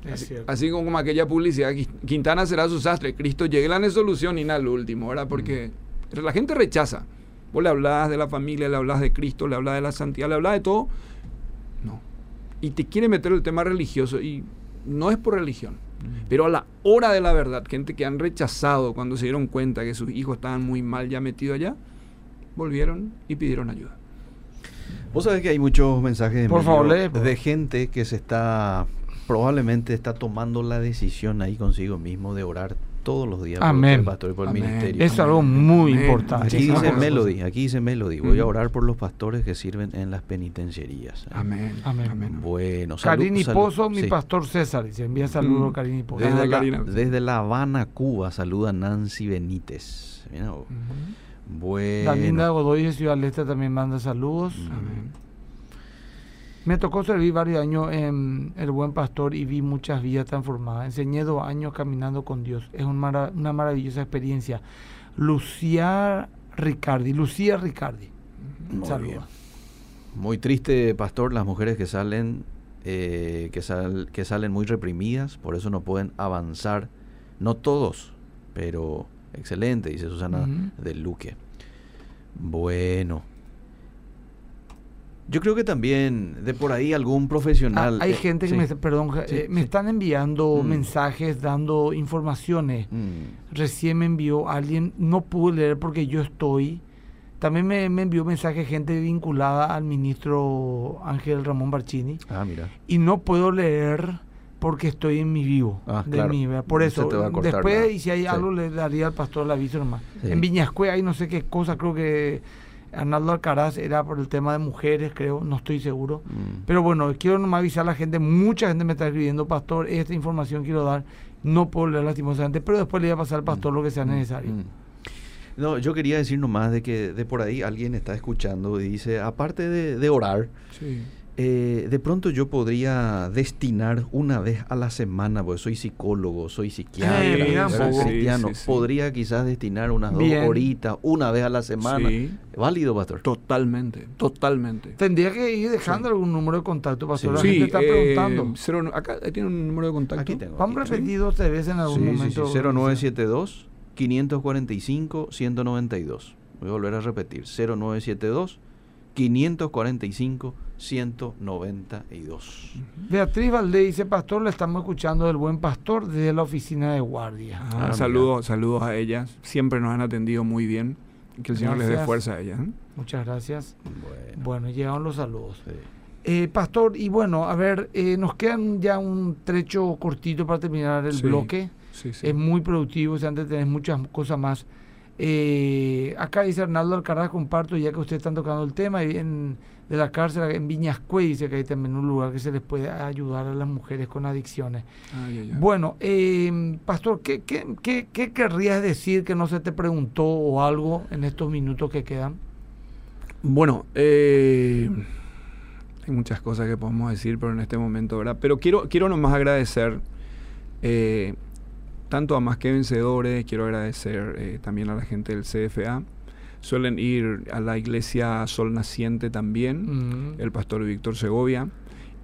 Mm,
Así, como aquella publicidad, Qui- Quintana será su sastre, Cristo llegue la solución y nada lo último, ¿verdad? Porque la gente rechaza. Vos le hablas de la familia, le hablas de Cristo, le hablas de la santidad, le hablas de todo. No. Y te quiere meter el tema religioso y no es por religión. Pero a la hora de la verdad, gente que han rechazado cuando se dieron cuenta que sus hijos estaban muy mal ya metidos allá, volvieron y pidieron ayuda.
Vos sabés que hay muchos mensajes
Por favor, lee, por
de gente que se está, probablemente está tomando la decisión ahí consigo mismo de orar todos los días
Amén.
por el pastor y por el
Amén.
ministerio.
Es algo muy
Amén.
importante.
Aquí dice. Melody, aquí dice Melody, voy a orar por los pastores que sirven en las penitenciarías.
Amén.
Amén.
Bueno, salu-
Carini
salu-
Pozo, mi
sí.
pastor César. Dice, envía saludos,
Mm.
Carini Pozo.
Desde la,
Karina.
desde La Habana, Cuba, saluda Nancy Benítez. Mira vos. Bueno.
La linda Godoy de Ciudad del Este también manda saludos.
Mm.
Amén.
Me tocó servir varios años en El Buen Pastor y vi muchas vidas transformadas. Enseñé dos años caminando con Dios. Es un una maravillosa experiencia. Lucía Ricardi. Lucía Ricardi.
Muy bien. Muy triste, pastor, las mujeres que salen, eh, que, sal- que salen muy reprimidas, por eso no pueden avanzar. No todos, pero excelente, dice Susana
Ujú.
de Luque. Bueno. Yo creo que también de por ahí algún
Ah,
profesional.
hay
eh,
gente que
sí.
me, perdón,
Sí,
eh, me
sí.
están enviando
Mm.
mensajes, dando informaciones.
Mm,
Recién me envió alguien, no pude leer porque yo estoy. También me, me envió mensaje gente vinculada al ministro Ángel Ramón Barcini.
Ah, mira.
Y no puedo leer porque estoy en mi vivo.
Ah,
de
claro.
¿verdad? Por eso,
cortar
después, y si hay algo, le daría al pastor el aviso nomás. En Viñascue hay no sé qué cosa, creo que Arnaldo Alcaraz era por el tema de mujeres, creo, no estoy seguro.
Mm.
Pero bueno, quiero nomás avisar a la gente, mucha gente me está escribiendo, pastor, esta información quiero dar, no puedo leer lastimosamente, pero después le voy a pasar al pastor lo que sea necesario.
Mm. No, yo quería decir nomás de que de por ahí alguien está escuchando y dice, aparte de, de orar,
Sí.
Eh, de pronto yo podría destinar una vez a la semana, porque soy psicólogo, soy psiquiatra, cristiano,
Sí, sí, sí.
podría quizás destinar unas dos horitas, una vez a la semana.
Sí.
Válido, pastor.
Totalmente, totalmente.
Tendría que ir dejando algún número de contacto, pastor.
Sí.
La gente está
eh,
preguntando.
cero- acá tiene un número de contacto.
Aquí tengo.
Vamos a
aquí.
repetir dos tres veces en algún
Sí, sí, sí,
momento.
0972 545 192. Voy a volver a repetir. 0972 545 192.
Beatriz Valdés dice, pastor, le estamos escuchando del buen pastor desde la oficina de guardia.
Ah,
mira.
saludos, saludos a ellas. Siempre nos han atendido muy bien. Que el Señor les dé fuerza a ellas. ¿eh?
Muchas gracias.
Bueno,
Bueno, llegaron los saludos.
sí.
Eh, pastor, y bueno, a ver, eh, nos quedan ya un trecho cortito para terminar el
Sí.
bloque.
Sí, sí.
Es muy productivo, si antes tenés muchas cosas más. Eh, acá dice Arnaldo Alcaraz, comparto, ya que ustedes están tocando el tema, y en, de la cárcel en Viñascue, dice que hay también un lugar que se les puede ayudar a las mujeres con adicciones.
Ay, ay, ay.
Bueno, eh, Pastor, ¿qué, qué, qué, qué querrías decir que no se te preguntó o algo en estos minutos que quedan?
Bueno, eh, hay muchas cosas que podemos decir, pero en este momento, ¿verdad? Pero quiero, quiero nomás agradecer eh, tanto a Más que Vencedores, quiero agradecer eh, también a la gente del CFA. Suelen ir a la iglesia Sol Naciente también, el pastor Víctor Segovia,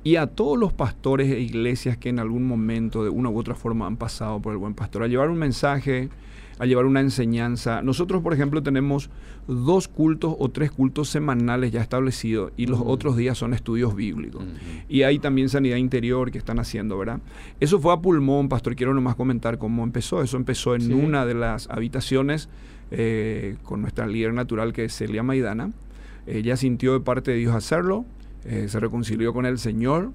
y a todos los pastores e iglesias que en algún momento, de una u otra forma, han pasado por el buen pastor, a llevar un mensaje, a llevar una enseñanza. Nosotros, por ejemplo, tenemos dos cultos o tres cultos semanales ya establecidos y los otros días son estudios bíblicos. Y hay también sanidad interior que están haciendo, ¿verdad? Eso fue a pulmón, pastor. Quiero nomás comentar cómo empezó. Eso empezó en
Sí.
una de las habitaciones eh, con nuestra líder natural que es Celia Maidana. Ella sintió de parte de Dios hacerlo, eh, se reconcilió con el Señor.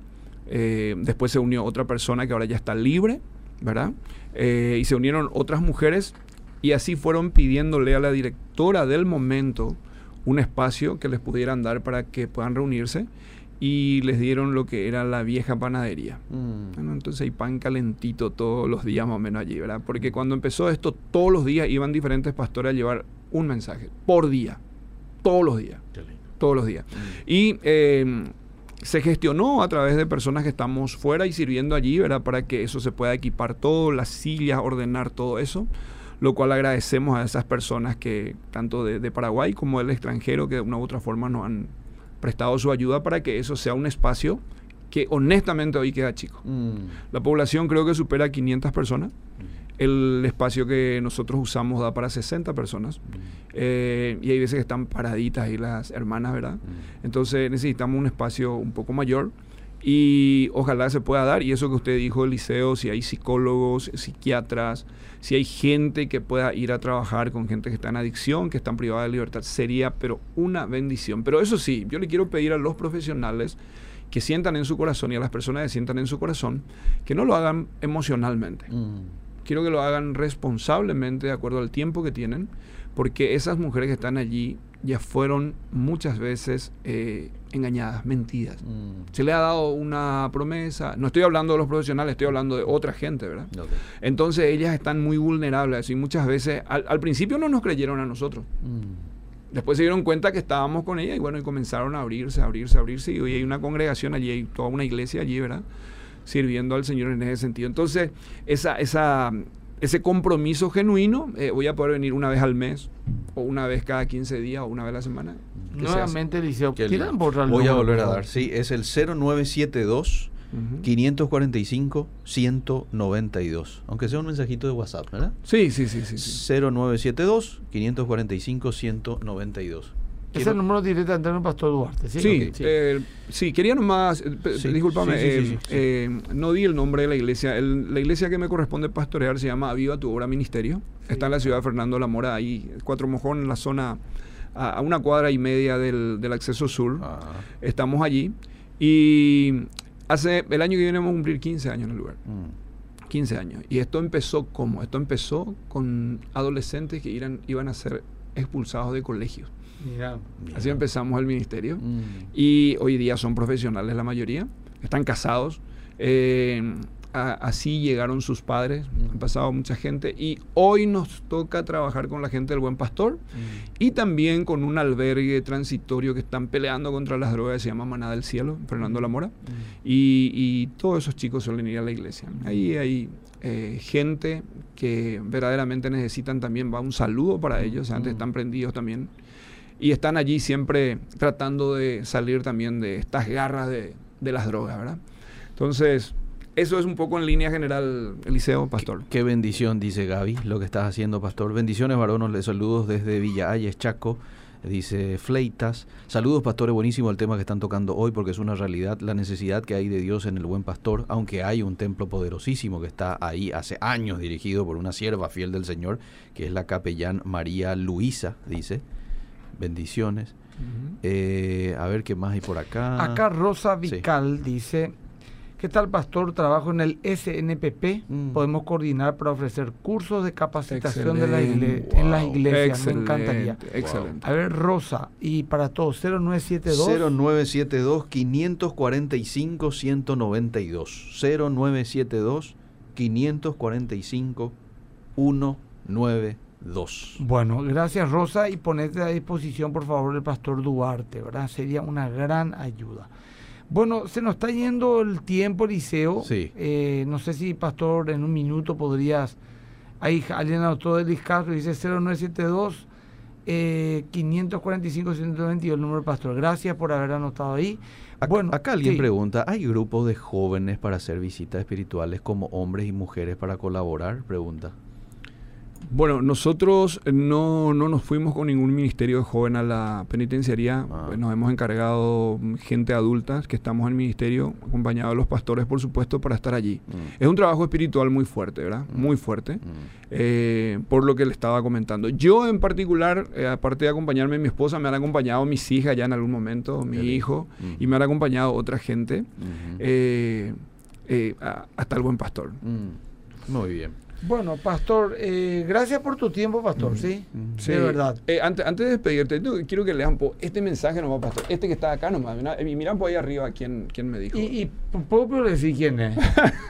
eh, después se unió otra persona que ahora ya está libre, ¿verdad? Eh, y se unieron otras mujeres y así fueron pidiéndole a la directora del momento un espacio que les pudieran dar para que puedan reunirse y les dieron lo que era la vieja panadería.
Mm.
Bueno, entonces hay pan calentito todos los días más o menos allí, ¿verdad? Porque cuando empezó esto, todos los días iban diferentes pastores a llevar un mensaje, por día, todos los días. Todos los días.
Mm.
Y eh, se gestionó a través de personas que estamos fuera y sirviendo allí, ¿verdad? Para que eso se pueda equipar todo, las sillas, ordenar todo eso. Lo cual agradecemos a esas personas que, tanto de, de Paraguay como del extranjero, que de una u otra forma nos han prestado su ayuda para que eso sea un espacio que honestamente hoy queda chico.
Mm.
La población creo que supera 500 personas. El espacio que nosotros usamos da para 60 personas. Eh, y hay veces que están paraditas ahí las hermanas, ¿verdad?
Mm.
Entonces necesitamos un espacio un poco mayor y ojalá se pueda dar. Y eso que usted dijo, Eliseo, si hay psicólogos, psiquiatras, si hay gente que pueda ir a trabajar con gente que está en adicción, que están privada de libertad, sería pero una bendición. Pero eso sí, yo le quiero pedir a los profesionales que sientan en su corazón y a las personas que sientan en su corazón que no lo hagan emocionalmente
Mm.
quiero que lo hagan responsablemente de acuerdo al tiempo que tienen, porque esas mujeres que están allí ya fueron muchas veces eh, engañadas, mentidas.
Mm.
Se le ha dado una promesa, no estoy hablando de los profesionales, estoy hablando de otra gente, ¿verdad? Entonces ellas están muy vulnerables y muchas veces, al, al principio no nos creyeron a nosotros.
Mm.
Después se dieron cuenta que estábamos con ella y bueno, y comenzaron a abrirse, a abrirse, a abrirse. Y hoy hay una congregación allí, hay toda una iglesia allí, ¿verdad? Sirviendo al Señor en ese sentido. Entonces, esa, esa, ese compromiso genuino, eh, voy a poder venir una vez al mes, o una vez cada 15 días, o una vez a la semana.
Nuevamente, Eliseo,
Qué
¿quieren
lindo.
borrar el
Voy a volver a dar, sí, es el 0972
Ujú.
545 192. Aunque sea un mensajito de WhatsApp, ¿verdad?
Sí, sí, sí, sí. sí.
0972 545 192.
Es
Quiero-
el número directamente del pastor Duarte, ¿sí?
Sí,
Ok.
eh, sí, quería nomás, eh,
Sí,
discúlpame,
sí, sí, sí,
eh,
sí.
eh, no di el nombre de la iglesia. El- la iglesia que me corresponde pastorear se llama Aviva tu obra ministerio. Está en la ciudad de Fernando La Mora, ahí, Cuatro Mojón, en la zona, a, a una cuadra y media del, del acceso sur.
Ah,
Estamos allí y hace, el año que viene vamos a cumplir 15 años en el lugar.
mm,
15 años. Y esto empezó como? Esto empezó con adolescentes que iban, iban a ser expulsados de colegios.
Mira,
mira.
Así empezamos el ministerio.
Mm,
Y hoy día son profesionales la mayoría, están casados. eh, a- así llegaron sus padres, han pasado mucha gente. Y hoy nos toca trabajar con la gente del Buen Pastor
mm,
y también con un albergue transitorio que están peleando contra las drogas, se llama Maná del Cielo, Fernando La Mora. Y, y todos esos chicos suelen ir a la iglesia. Ahí hay eh, gente que verdaderamente necesitan también, va un saludo para ellos, antes están prendidos también. Y están allí siempre tratando de salir también de estas garras de, de las drogas, ¿verdad? Entonces, eso es un poco en línea general, Eliseo, Pastor.
Qué bendición, dice Gaby, lo que estás haciendo, pastor. Bendiciones, varones, les saludos desde Villa Ayes, Chaco. Dice Fleitas, saludos pastores, buenísimo el tema que están tocando hoy porque es una realidad la necesidad que hay de Dios en el buen pastor, aunque hay un templo poderosísimo que está ahí hace años dirigido por una sierva fiel del Señor, que es la capellán María Luisa, dice. Bendiciones. Eh, a ver qué más hay por acá.
Acá Rosa
Sí.
Vical dice, ¿qué tal pastor? Trabajo en el SNPP.
Mm.
Podemos coordinar para ofrecer cursos de capacitación de la igle- en las iglesias. Me encantaría.
Excelente, Excelente.
A ver, Rosa, y para todos, 0972.
0972 545 192 0972 545 192
Bueno, gracias Rosa y ponete a disposición por favor el pastor Duarte, ¿verdad? Sería una gran ayuda. Bueno, se nos está yendo el tiempo, Eliseo.
Sí.
Eh, no sé si, pastor, en un minuto podrías... Ahí alguien anotó del Castro, dice 0972 eh, 545 192 el número del pastor. Gracias por haber anotado ahí.
Acá,
bueno,
acá alguien
sí.
pregunta, ¿hay grupos de jóvenes para hacer visitas espirituales como hombres y mujeres para colaborar? Pregunta.
Bueno, nosotros no, no nos fuimos con ningún ministerio de joven a la penitenciaría.
Ah.
Nos hemos encargado gente adulta que estamos en el ministerio, acompañados de los pastores, por supuesto, para estar allí.
Mm.
Es un trabajo espiritual muy fuerte, ¿verdad?
Mm.
Muy fuerte.
Mm.
eh, por lo que le estaba comentando. Yo en particular, eh, aparte de acompañarme mi esposa, me han acompañado mis hijas ya en algún momento, mi hijo, y me han acompañado otra gente,
Ujú.
eh, eh, a- hasta el buen pastor.
Muy bien.
Bueno, pastor, eh, gracias por tu tiempo, pastor, ¿sí?
Sí.
De verdad.
Eh, antes, antes de despedirte, quiero que lean po- este mensaje nomás, pastor. Este que está acá nomás. Mira, y miran por ahí arriba quién, quién me dijo.
Y, y puedo decir quién es.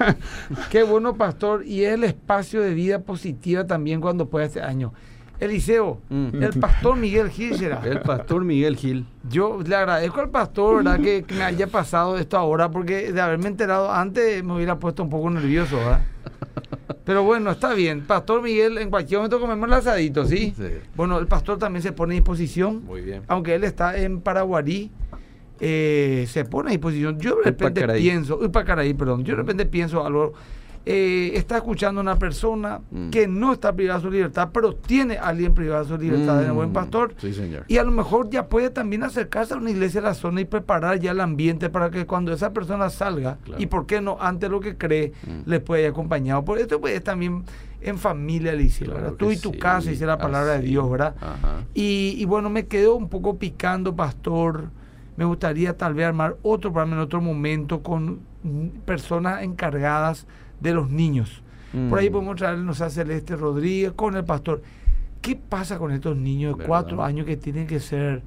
Qué bueno, pastor. Y es el espacio de vida positiva también cuando puede este año. Eliseo,
Mm.
el pastor Miguel Gil será.
El pastor Miguel Gil.
Yo le agradezco al pastor, ¿verdad? Que, que me haya pasado esto ahora, porque de haberme enterado antes me hubiera puesto un poco nervioso, ¿verdad? Pero bueno, está bien. Pastor Miguel, en cualquier momento comemos el asadito, ¿sí?
Sí.
Bueno, el pastor también se pone a disposición.
Muy bien.
Aunque él está en Paraguarí, eh, se pone a disposición. Yo de repente
Upacaraí.
pienso, Upacaraí, perdón, yo de repente pienso algo. Eh, está escuchando a una persona
Mm.
que no está privada de su libertad, pero tiene a alguien privado de su libertad en el buen
Mm.
pastor.
Sí, señor.
Y a lo mejor ya puede también acercarse a una iglesia de la zona y preparar ya el ambiente para que cuando esa persona salga,
Claro.
y por qué no, ante lo que cree,
Mm.
le puede ir acompañado. Por esto puede también en familia,
Claro
¿verdad? Tú y tu
sí,
casa, dice la palabra de. Dios, ¿verdad? Y, y bueno, me quedó un poco picando, pastor. Me gustaría tal vez armar otro programa en otro momento con mm, personas encargadas de los niños. Por ahí
Mm.
podemos traernos a Celeste Rodríguez con el pastor. ¿Qué pasa con estos niños de cuatro años que tienen que ser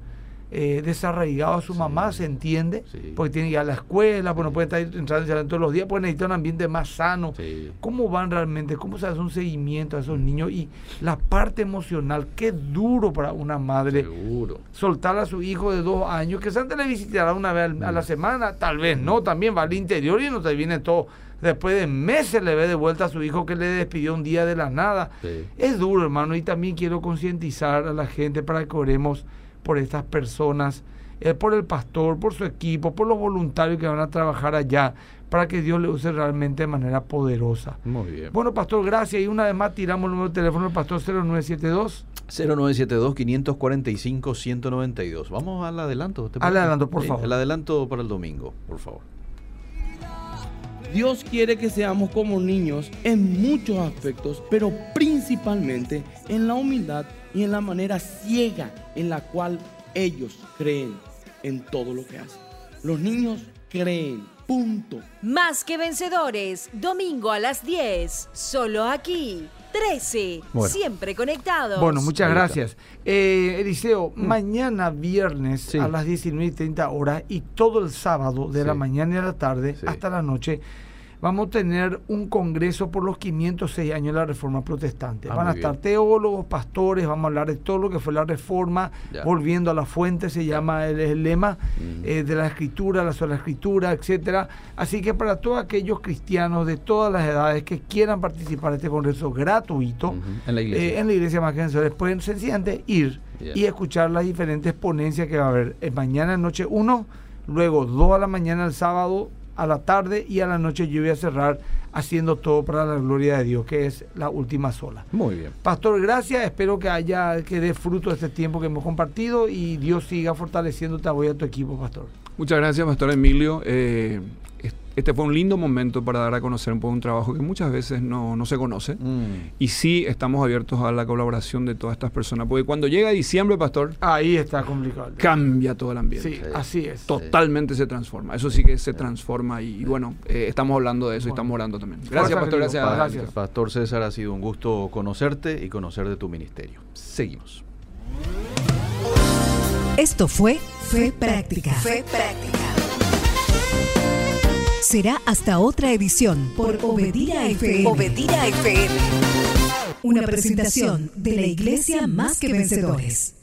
eh, desarraigados a su
Sí.
mamá? ¿Se entiende?
Sí.
Porque tienen que ir a la escuela, pues no pueden estar entrando y saliendo todos los días, pues necesitan un ambiente más sano.
Sí.
¿Cómo van realmente? ¿Cómo se hace un seguimiento a esos niños? Y la parte emocional, qué duro para una madre
Seguro.
soltar a su hijo de dos años, que antes le visitará una vez a
Mm.
la semana, tal vez no, también va al interior y no te viene todo. Después de meses le ve de vuelta a su hijo que le despidió un día de la nada.
Sí.
Es duro, hermano, y también quiero concientizar a la gente para que oremos por estas personas, eh, por el pastor, por su equipo, por los voluntarios que van a trabajar allá, para que Dios le use realmente de manera poderosa.
Muy bien.
Bueno, pastor, gracias. Y una vez más tiramos el número de teléfono del pastor 0972.
0972 545 192. Vamos al adelanto. ¿te
Al adelanto, por favor.
El adelanto para el domingo, por favor.
Dios quiere que seamos como niños en muchos aspectos, pero principalmente en la humildad y en la manera ciega en la cual ellos creen en todo lo que hacen. Los niños creen, punto.
Más que vencedores, domingo a las 10, solo aquí, 13,
Bueno.
siempre conectados.
Bueno, muchas gracias. Eh, Eliseo, mañana viernes
Sí.
a las 19 y 30 horas y todo el sábado de la mañana y a la tarde
Sí.
hasta la noche vamos a tener un congreso por los 506 años de la Reforma Protestante.
Ah,
Van a estar
bien.
teólogos, pastores, vamos a hablar de todo lo que fue la Reforma,
Ya.
volviendo a la fuente, se llama el, el lema eh, de la Escritura, la sola Escritura, etcétera. Así que para todos aquellos cristianos de todas las edades que quieran participar de este congreso gratuito,
en la iglesia.
eh, en la iglesia más que pueden sencillamente ir y escuchar las diferentes ponencias que va a haber. Eh, mañana noche 1, luego 2 a la mañana el sábado a la tarde y a la noche yo voy a cerrar haciendo todo para la gloria de Dios, que es la última sola.
Muy bien.
Pastor, gracias. Espero que haya que dé fruto este tiempo que hemos compartido y Dios siga fortaleciéndote a vos y a tu equipo, Pastor.
Muchas gracias, Pastor Emilio. Eh, este fue un lindo momento para dar a conocer un poco un trabajo que muchas veces no, no se conoce.
Mm.
Y sí estamos abiertos a la colaboración de todas estas personas, porque cuando llega diciembre, Pastor,
Ahí está complicado.
cambia todo el ambiente.
Sí, así es.
Totalmente se transforma. Eso sí que se transforma y, y bueno, eh, estamos hablando de eso y estamos orando también. Gracias,
Fuerza,
Pastor. Gracias.
Gracias.
Pastor César, ha sido un gusto conocerte y conocer de tu ministerio. Seguimos.
Esto fue Fe Práctica.
Fe práctica.
Será hasta otra edición por Obedira FM.
Obedira FM.
Una presentación de la Iglesia Más que Vencedores.